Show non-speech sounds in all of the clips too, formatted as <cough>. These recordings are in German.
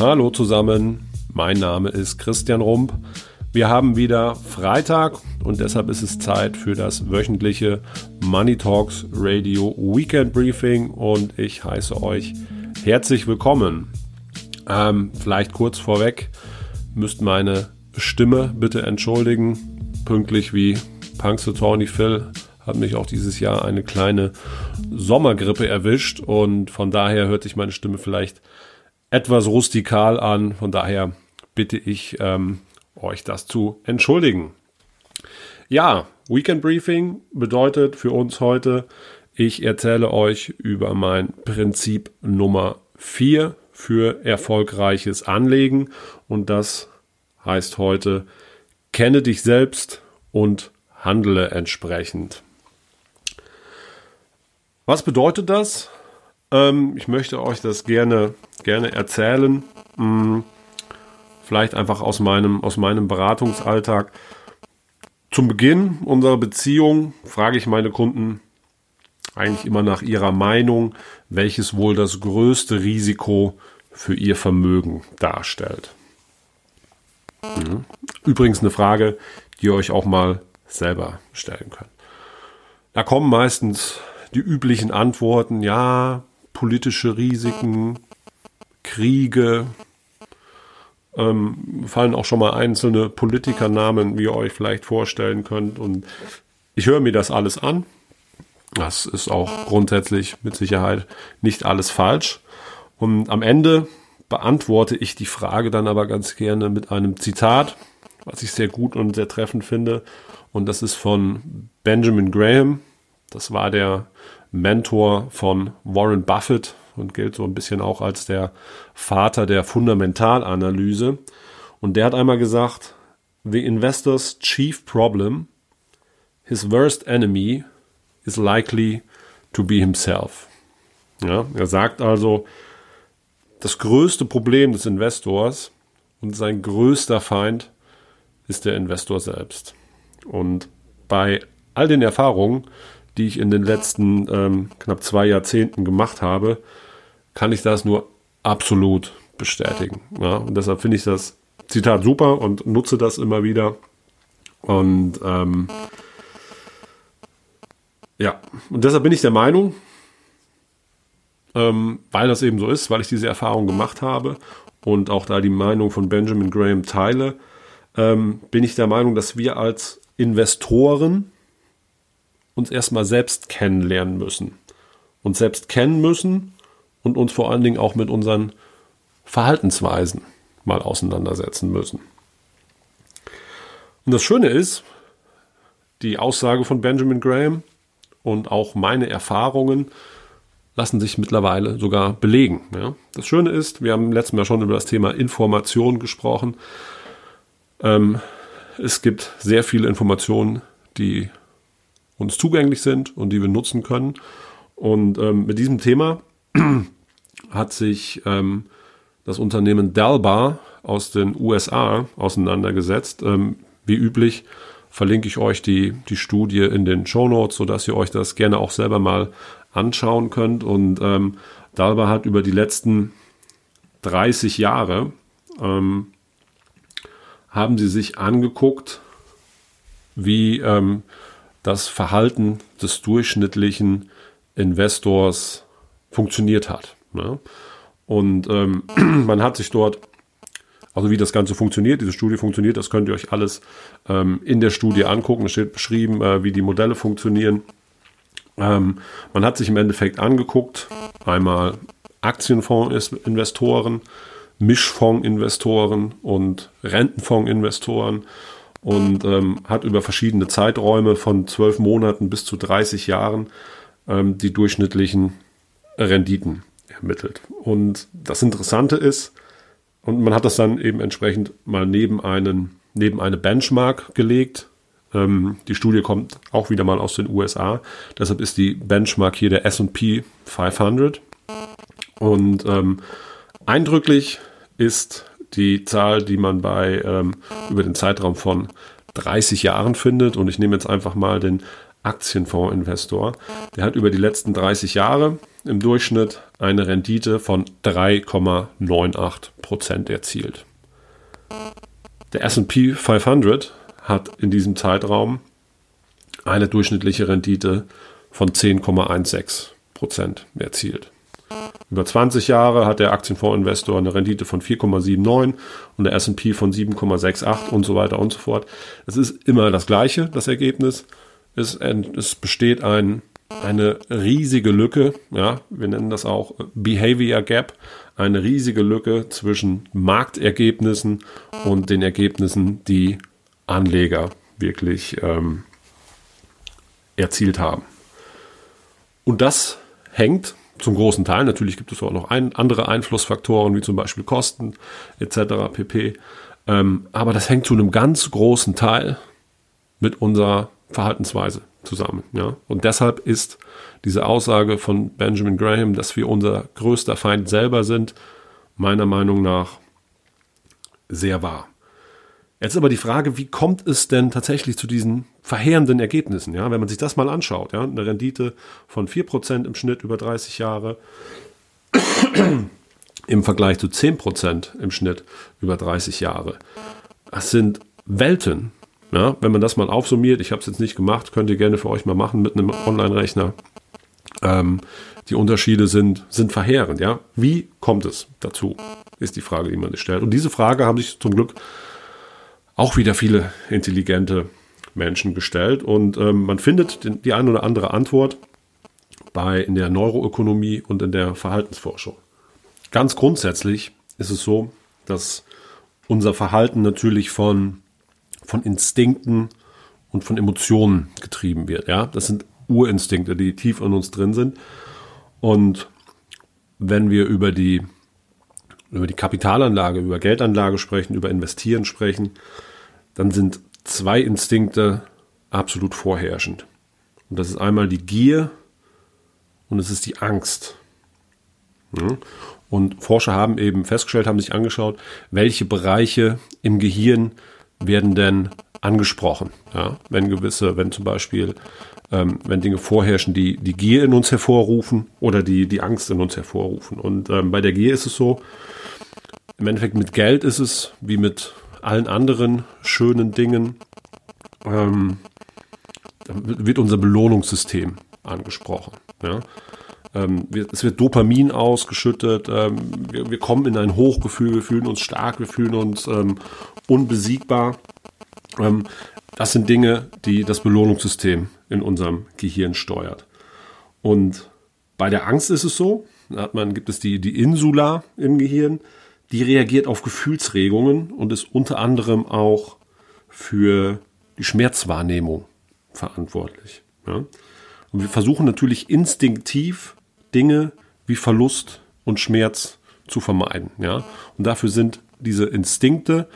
Hallo zusammen, mein Name ist Christian Rump. Wir haben wieder Freitag und deshalb ist es Zeit für das wöchentliche Money Talks Radio Weekend Briefing und ich heiße euch herzlich willkommen. Ähm, vielleicht kurz vorweg, müsst meine Stimme bitte entschuldigen. Pünktlich wie Punxsutawney Phil hat mich auch dieses Jahr eine kleine Sommergrippe erwischt und von daher hört sich meine Stimme vielleicht etwas rustikal an. Von daher bitte ich ähm, euch das zu entschuldigen. Ja, Weekend Briefing bedeutet für uns heute, ich erzähle euch über mein Prinzip Nummer 4 für erfolgreiches Anlegen und das heißt heute, kenne dich selbst und handle entsprechend. Was bedeutet das? Ähm, ich möchte euch das gerne, gerne erzählen. Hm, vielleicht einfach aus meinem, aus meinem Beratungsalltag. Zum Beginn unserer Beziehung frage ich meine Kunden eigentlich immer nach ihrer Meinung, welches wohl das größte Risiko für ihr Vermögen darstellt. Mhm. Übrigens eine Frage, die ihr euch auch mal selber stellen könnt. Da kommen meistens die üblichen Antworten, ja, politische Risiken, Kriege, ähm, fallen auch schon mal einzelne Politikernamen, wie ihr euch vielleicht vorstellen könnt. Und ich höre mir das alles an. Das ist auch grundsätzlich mit Sicherheit nicht alles falsch. Und am Ende beantworte ich die Frage dann aber ganz gerne mit einem Zitat, was ich sehr gut und sehr treffend finde. Und das ist von Benjamin Graham. Das war der Mentor von Warren Buffett und gilt so ein bisschen auch als der Vater der Fundamentalanalyse. Und der hat einmal gesagt, The investor's chief problem, his worst enemy, is likely to be himself. Ja, er sagt also, das größte Problem des Investors und sein größter Feind ist der Investor selbst. Und bei all den Erfahrungen, die ich in den letzten ähm, knapp zwei Jahrzehnten gemacht habe, kann ich das nur absolut bestätigen. Ja? Und deshalb finde ich das Zitat super und nutze das immer wieder. Und ähm, ja, und deshalb bin ich der Meinung, ähm, weil das eben so ist, weil ich diese Erfahrung gemacht habe und auch da die Meinung von Benjamin Graham teile, ähm, bin ich der Meinung, dass wir als Investoren uns erstmal selbst kennenlernen müssen. Uns selbst kennen müssen und uns vor allen Dingen auch mit unseren Verhaltensweisen mal auseinandersetzen müssen. Und das Schöne ist, die Aussage von Benjamin Graham und auch meine Erfahrungen lassen sich mittlerweile sogar belegen. Ja. Das Schöne ist, wir haben letztes Mal schon über das Thema Information gesprochen. Ähm, es gibt sehr viele Informationen, die uns zugänglich sind und die wir nutzen können. Und ähm, mit diesem Thema <clears throat> hat sich ähm, das Unternehmen Dalbar aus den USA auseinandergesetzt. Ähm, wie üblich verlinke ich euch die, die Studie in den Show Notes, sodass ihr euch das gerne auch selber mal anschauen könnt. Und ähm, Dalbar hat über die letzten 30 Jahre ähm, haben sie sich angeguckt, wie ähm, das Verhalten des durchschnittlichen Investors funktioniert hat. Ne? Und ähm, <clears throat> man hat sich dort, also wie das Ganze funktioniert, diese Studie funktioniert, das könnt ihr euch alles ähm, in der Studie angucken. Es steht beschrieben, äh, wie die Modelle funktionieren. Ähm, man hat sich im Endeffekt angeguckt, einmal Aktienfondsinvestoren, Mischfondsinvestoren und Rentenfondsinvestoren und ähm, hat über verschiedene Zeiträume von zwölf Monaten bis zu 30 Jahren ähm, die durchschnittlichen Renditen ermittelt. Und das Interessante ist, und man hat das dann eben entsprechend mal neben einen neben eine Benchmark gelegt. Ähm, die Studie kommt auch wieder mal aus den USA. Deshalb ist die Benchmark hier der S&P 500. Und ähm, eindrücklich ist die Zahl, die man bei ähm, über den Zeitraum von 30 Jahren findet. Und ich nehme jetzt einfach mal den Aktienfondsinvestor. Der hat über die letzten 30 Jahre im Durchschnitt eine Rendite von 3,98% erzielt. Der SP 500 hat in diesem Zeitraum eine durchschnittliche Rendite von 10,16% erzielt. Über 20 Jahre hat der Aktienfondsinvestor eine Rendite von 4,79 und der S&P von 7,68 und so weiter und so fort. Es ist immer das gleiche, das Ergebnis. Es, es besteht ein, eine riesige Lücke, ja, wir nennen das auch Behavior Gap, eine riesige Lücke zwischen Marktergebnissen und den Ergebnissen, die Anleger wirklich ähm, erzielt haben. Und das hängt zum großen Teil. Natürlich gibt es auch noch ein, andere Einflussfaktoren, wie zum Beispiel Kosten etc. pp. Ähm, aber das hängt zu einem ganz großen Teil mit unserer Verhaltensweise zusammen. Ja? Und deshalb ist diese Aussage von Benjamin Graham, dass wir unser größter Feind selber sind, meiner Meinung nach sehr wahr. Jetzt aber die Frage, wie kommt es denn tatsächlich zu diesen verheerenden Ergebnissen? Ja, wenn man sich das mal anschaut, ja, eine Rendite von 4% im Schnitt über 30 Jahre <clears throat> im Vergleich zu 10% im Schnitt über 30 Jahre. Das sind Welten. Ja, wenn man das mal aufsummiert, ich habe es jetzt nicht gemacht, könnt ihr gerne für euch mal machen mit einem Online-Rechner. Ähm, die Unterschiede sind, sind verheerend. Ja? Wie kommt es dazu, ist die Frage, die man sich stellt. Und diese Frage haben sich zum Glück auch wieder viele intelligente Menschen gestellt. Und ähm, man findet den, die eine oder andere Antwort bei in der Neuroökonomie und in der Verhaltensforschung. Ganz grundsätzlich ist es so, dass unser Verhalten natürlich von, von Instinkten und von Emotionen getrieben wird. Ja? Das sind Urinstinkte, die tief in uns drin sind. Und wenn wir über die, über die Kapitalanlage, über Geldanlage sprechen, über Investieren sprechen, dann sind zwei Instinkte absolut vorherrschend. Und das ist einmal die Gier und es ist die Angst. Und Forscher haben eben festgestellt, haben sich angeschaut, welche Bereiche im Gehirn werden denn angesprochen. Ja, wenn gewisse, wenn zum Beispiel, ähm, wenn Dinge vorherrschen, die die Gier in uns hervorrufen oder die die Angst in uns hervorrufen. Und ähm, bei der Gier ist es so, im Endeffekt mit Geld ist es wie mit allen anderen schönen Dingen ähm, wird unser Belohnungssystem angesprochen. Ja? Ähm, es wird Dopamin ausgeschüttet, ähm, wir, wir, kommen in ein Hochgefühl, wir fühlen uns stark, wir fühlen uns ähm, unbesiegbar. Ähm, das sind Dinge, die das Belohnungssystem in unserem Gehirn steuert. Und bei der Angst ist es so, da hat man, gibt es die, die Insula im Gehirn, die reagiert auf Gefühlsregungen und ist unter anderem auch für die Schmerzwahrnehmung verantwortlich. Ja? Und wir versuchen natürlich instinktiv Dinge wie Verlust und Schmerz zu vermeiden. Ja? Und dafür sind diese Instinkte,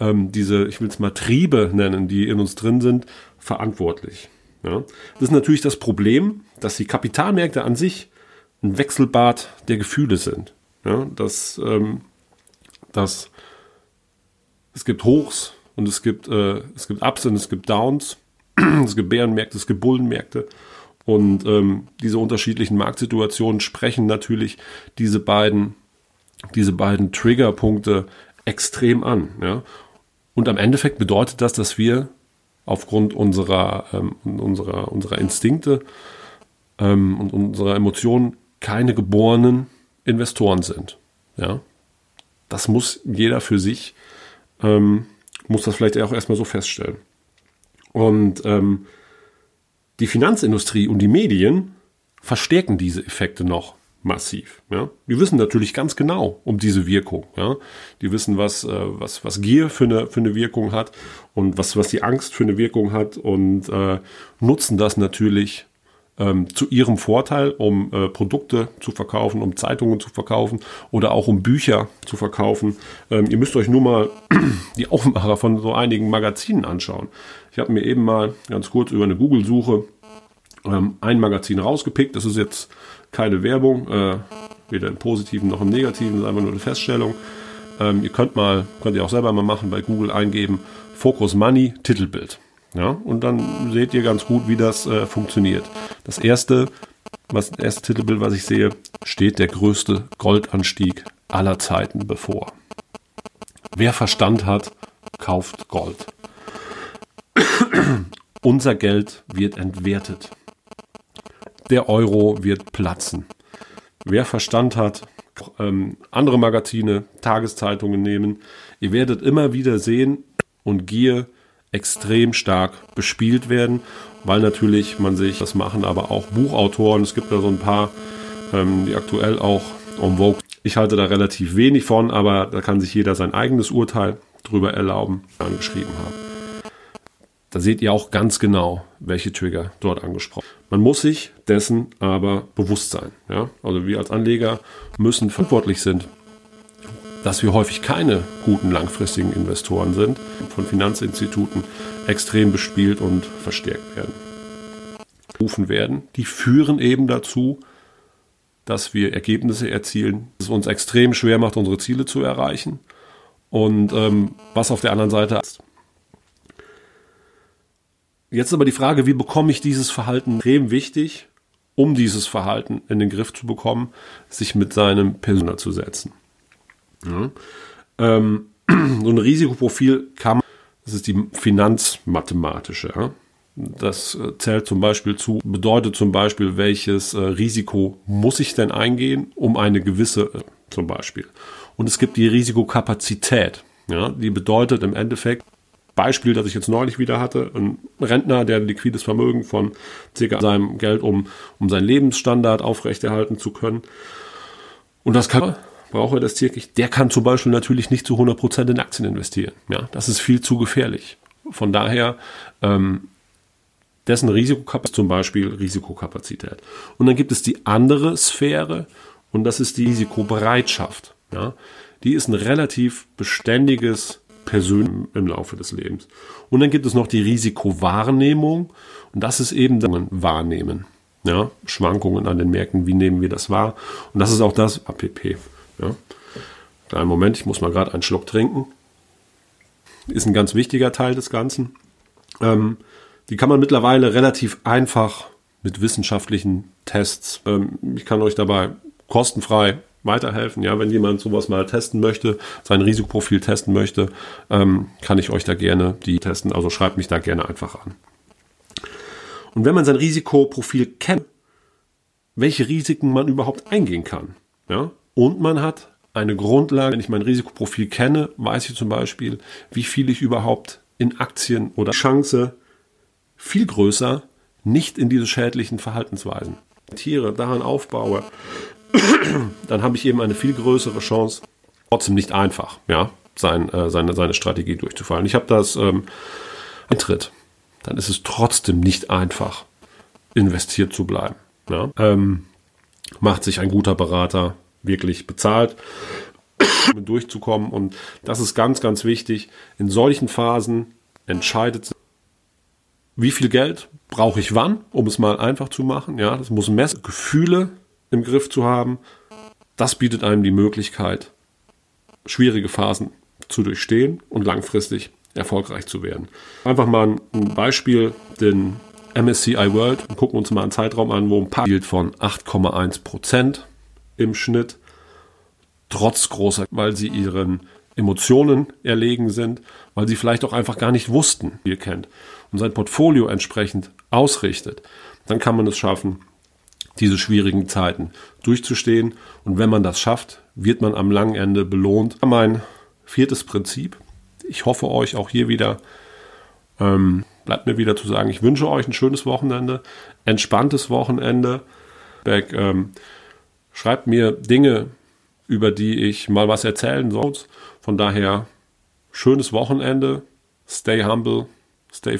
ähm, diese, ich will es mal Triebe nennen, die in uns drin sind, verantwortlich. Ja? Das ist natürlich das Problem, dass die Kapitalmärkte an sich ein Wechselbad der Gefühle sind. Ja? Dass ähm, dass es gibt Hochs und es gibt, äh, es gibt Ups und es gibt Downs. <clears throat> es gibt Bärenmärkte, es gibt Bullenmärkte. Und ähm, diese unterschiedlichen Marktsituationen sprechen natürlich diese beiden, diese beiden Triggerpunkte extrem an. Ja? Und am Endeffekt bedeutet das, dass wir aufgrund unserer, ähm, unserer, unserer Instinkte ähm, und unserer Emotionen keine geborenen Investoren sind. Ja? Das muss jeder für sich, ähm, muss das vielleicht auch erstmal so feststellen. Und ähm, die Finanzindustrie und die Medien verstärken diese Effekte noch massiv. Ja? Die wissen natürlich ganz genau um diese Wirkung. Ja? Die wissen, was, äh, was, was Gier für eine, für eine Wirkung hat und was, was die Angst für eine Wirkung hat und äh, nutzen das natürlich ähm, zu ihrem Vorteil, um äh, Produkte zu verkaufen, um Zeitungen zu verkaufen oder auch um Bücher zu verkaufen. Ähm, ihr müsst euch nur mal <clears throat> die Aufmacher von so einigen Magazinen anschauen. Ich habe mir eben mal ganz kurz über eine Google-Suche ähm, ein Magazin rausgepickt. Das ist jetzt keine Werbung, äh, weder im Positiven noch im Negativen, das ist einfach nur eine Feststellung. Ähm, ihr könnt mal, könnt ihr auch selber mal machen, bei Google eingeben, Focus Money, Titelbild. Ja, und dann seht ihr ganz gut, wie das äh, funktioniert. Das erste was erste Titelbild, was ich sehe, steht der größte Goldanstieg aller Zeiten bevor. Wer Verstand hat, kauft Gold. <clears throat> Unser Geld wird entwertet. Der Euro wird platzen. Wer Verstand hat, ähm, andere Magazine, Tageszeitungen nehmen. Ihr werdet immer wieder sehen und Gier extrem stark bespielt werden, weil natürlich man sich das machen, aber auch Buchautoren, es gibt da so ein paar, ähm, die aktuell auch en vogue. Ich halte da relativ wenig von, aber da kann sich jeder sein eigenes Urteil drüber erlauben, angeschrieben haben. Da seht ihr auch ganz genau, welche Trigger dort angesprochen. Man muss sich dessen aber bewusst sein. Ja? Also wir als Anleger müssen verantwortlich sind, dass wir häufig keine guten langfristigen Investoren sind, von Finanzinstituten extrem bespielt und verstärkt werden. Rufen werden, die führen eben dazu, dass wir Ergebnisse erzielen, es uns extrem schwer macht, unsere Ziele zu erreichen. Und ähm, was auf der anderen Seite ist. Jetzt aber die Frage, wie bekomme ich dieses Verhalten extrem wichtig, um dieses Verhalten in den Griff zu bekommen, sich mit seinem Personal zu setzen. Ja. Ähm, <clears throat> so ein Risikoprofil kann man, das ist die finanzmathematische. Ja. Das äh, zählt zum Beispiel zu, bedeutet zum Beispiel, welches äh, Risiko muss ich denn eingehen, um eine gewisse, äh, zum Beispiel. Und es gibt die Risikokapazität. Ja, die bedeutet im Endeffekt, Beispiel, das ich jetzt neulich wieder hatte, ein Rentner, der ein liquides Vermögen von circa seinem Geld, um, um seinen Lebensstandard aufrechterhalten zu können. Und das kann, braucht er das wirklich, der kann zum Beispiel natürlich nicht zu 100% in Aktien investieren. Ja, das ist viel zu gefährlich. Von daher, ähm, dessen Risikokapazität, zum Beispiel Risikokapazität. Und dann gibt es die andere Sphäre und das ist die Risikobereitschaft. Ja, die ist ein relativ beständiges persönlich im Laufe des Lebens. Und dann gibt es noch die Risikowahrnehmung und das ist eben dann Wahrnehmen. Ja, Schwankungen an den Märkten, wie nehmen wir das wahr? Und das ist auch das APP. Ja. Kleinen Moment, ich muss mal gerade einen Schluck trinken. Ist ein ganz wichtiger Teil des Ganzen. Ähm, die kann man mittlerweile relativ einfach mit wissenschaftlichen Tests. Ähm, ich kann euch dabei kostenfrei weiterhelfen. Ja, wenn jemand sowas mal testen möchte, sein Risikoprofil testen möchte, ähm, kann ich euch da gerne die testen. Also schreibt mich da gerne einfach an. Und wenn man sein Risikoprofil kennt, welche Risiken man überhaupt eingehen kann, ja, und man hat eine Grundlage, wenn ich mein Risikoprofil kenne, weiß ich zum Beispiel, wie viel ich überhaupt in Aktien oder Chance viel größer nicht in diese schädlichen Verhaltensweisen Tiere daran aufbaue, <clears throat> dann habe ich eben eine viel größere Chance, trotzdem nicht einfach, ja, sein, äh, seine, seine Strategie durchzufallen. Ich habe das ähm, Eintritt, dann ist es trotzdem nicht einfach, investiert zu bleiben. Ja? Ähm, macht sich ein guter Berater wirklich bezahlt, um durchzukommen. Und das ist ganz, ganz wichtig. In solchen Phasen entscheidet wie viel Geld brauche ich wann, um es mal einfach zu machen. Ja, das muss messen. Gefühle im Griff zu haben, das bietet einem die Möglichkeit, schwierige Phasen zu durchstehen und langfristig erfolgreich zu werden. Einfach mal ein Beispiel, den MSCI World, wir gucken uns mal einen Zeitraum an, wo ein paar Yield von 8,1 Prozent im Schnitt, trotz großer, weil sie ihren Emotionen erlegen sind, weil sie vielleicht auch einfach gar nicht wussten, wie ihr kennt, und sein Portfolio entsprechend ausrichtet, dann kann man es schaffen, diese schwierigen Zeiten durchzustehen. Und wenn man das schafft, wird man am langen Ende belohnt. Mein viertes Prinzip. Ich hoffe euch auch hier wieder, ähm, bleibt mir wieder zu sagen, ich wünsche euch ein schönes Wochenende, entspanntes Wochenende. Ähm, schreibt mir Dinge, über die ich mal was erzählen soll. Von daher, schönes Wochenende, stay humble, stay